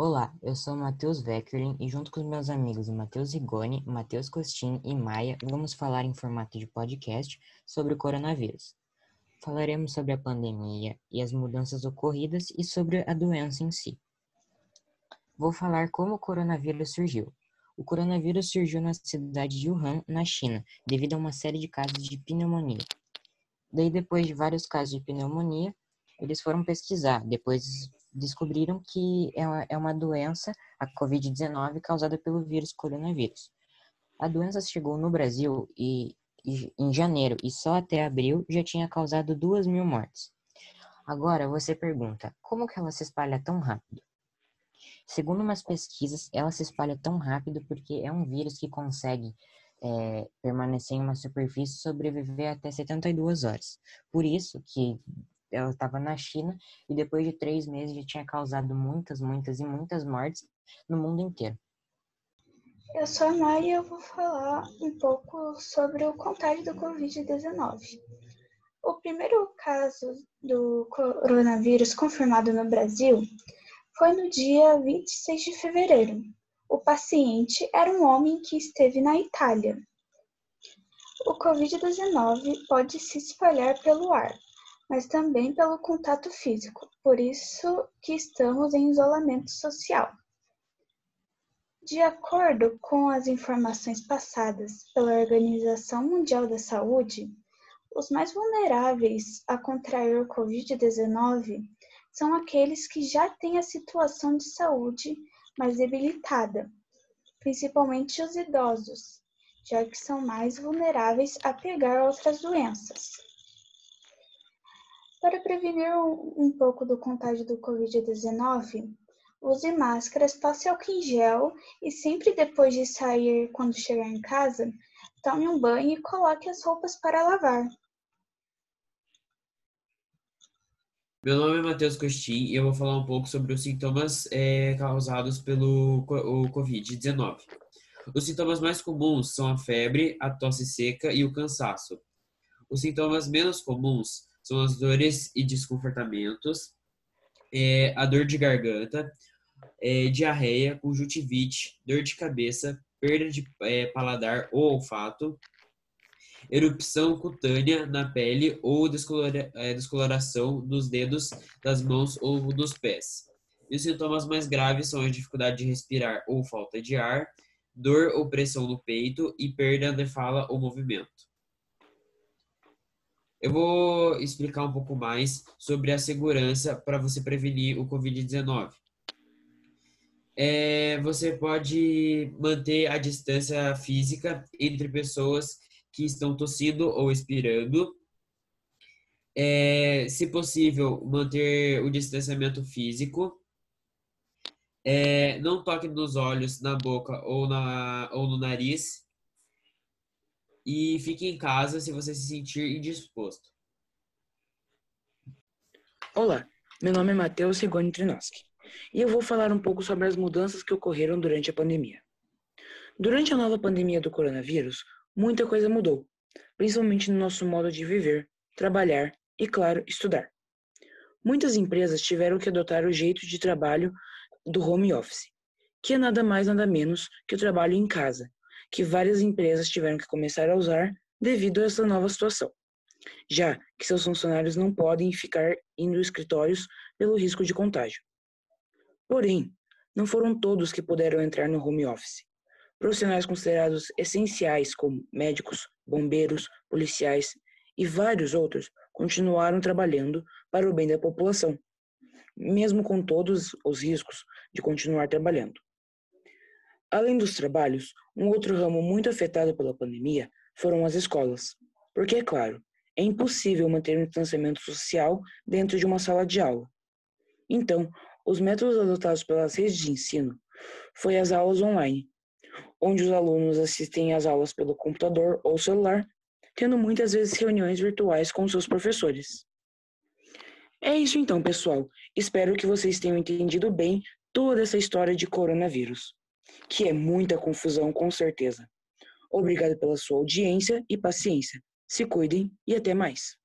Olá, eu sou Matheus Veckerlin e junto com os meus amigos Matheus Rigoni, Matheus Costin e Maia, vamos falar em formato de podcast sobre o coronavírus. Falaremos sobre a pandemia e as mudanças ocorridas e sobre a doença em si. Vou falar como o coronavírus surgiu. O coronavírus surgiu na cidade de Wuhan, na China, devido a uma série de casos de pneumonia. Daí, depois de vários casos de pneumonia, eles foram pesquisar. Depois descobriram que é uma é doença, a Covid-19, causada pelo vírus coronavírus. A doença chegou no Brasil e, e, em janeiro e só até abril já tinha causado duas mil mortes. Agora você pergunta, como que ela se espalha tão rápido? Segundo umas pesquisas, ela se espalha tão rápido porque é um vírus que consegue é, permanecer em uma superfície e sobreviver até 72 horas. Por isso que ela estava na China e depois de três meses já tinha causado muitas, muitas e muitas mortes no mundo inteiro. Eu sou a Mari e eu vou falar um pouco sobre o contágio do Covid-19. O primeiro caso do coronavírus confirmado no Brasil foi no dia 26 de fevereiro. O paciente era um homem que esteve na Itália. O Covid-19 pode se espalhar pelo ar, mas também pelo contato físico, por isso que estamos em isolamento social. De acordo com as informações passadas pela Organização Mundial da Saúde, os mais vulneráveis a contrair o Covid-19 são aqueles que já têm a situação de saúde mais debilitada, principalmente os idosos, já que são mais vulneráveis a pegar outras doenças. Para prevenir um pouco do contágio do Covid-19, use máscaras, passe álcool em gel e sempre depois de sair, quando chegar em casa, tome um banho e coloque as roupas para lavar. Meu nome é Matheus Costin e eu vou falar um pouco sobre os sintomas é, causados pelo Covid-19. Os sintomas mais comuns são a febre, a tosse seca e o cansaço. Os sintomas menos comuns são as dores e desconfortamentos, é, a dor de garganta, é, diarreia, conjuntivite, dor de cabeça, perda de é, paladar ou olfato, erupção cutânea na pele ou descolora, é, descoloração dos dedos das mãos ou dos pés. E os sintomas mais graves são a dificuldade de respirar ou falta de ar, dor ou pressão no peito e perda de fala ou movimento. Eu vou explicar um pouco mais sobre a segurança para você prevenir o Covid-19. É, você pode manter a distância física entre pessoas que estão tossindo ou expirando. É, se possível, manter o distanciamento físico. É, não toque nos olhos, na boca ou, na, ou no nariz e fique em casa se você se sentir indisposto. Olá, meu nome é Matheus Rigoni Trinoski e eu vou falar um pouco sobre as mudanças que ocorreram durante a pandemia. Durante a nova pandemia do coronavírus, muita coisa mudou, principalmente no nosso modo de viver, trabalhar e, claro, estudar. Muitas empresas tiveram que adotar o jeito de trabalho do home office, que é nada mais nada menos que o trabalho em casa, que várias empresas tiveram que começar a usar devido a essa nova situação, já que seus funcionários não podem ficar indo escritórios pelo risco de contágio. Porém, não foram todos que puderam entrar no home office. Profissionais considerados essenciais, como médicos, bombeiros, policiais e vários outros, continuaram trabalhando para o bem da população, mesmo com todos os riscos de continuar trabalhando. Além dos trabalhos, um outro ramo muito afetado pela pandemia foram as escolas. Porque, é claro, é impossível manter um distanciamento social dentro de uma sala de aula. Então, os métodos adotados pelas redes de ensino foi as aulas online, onde os alunos assistem às aulas pelo computador ou celular, tendo muitas vezes reuniões virtuais com seus professores. É isso então, pessoal. Espero que vocês tenham entendido bem toda essa história de coronavírus que é muita confusão com certeza. Obrigado pela sua audiência e paciência. Se cuidem e até mais.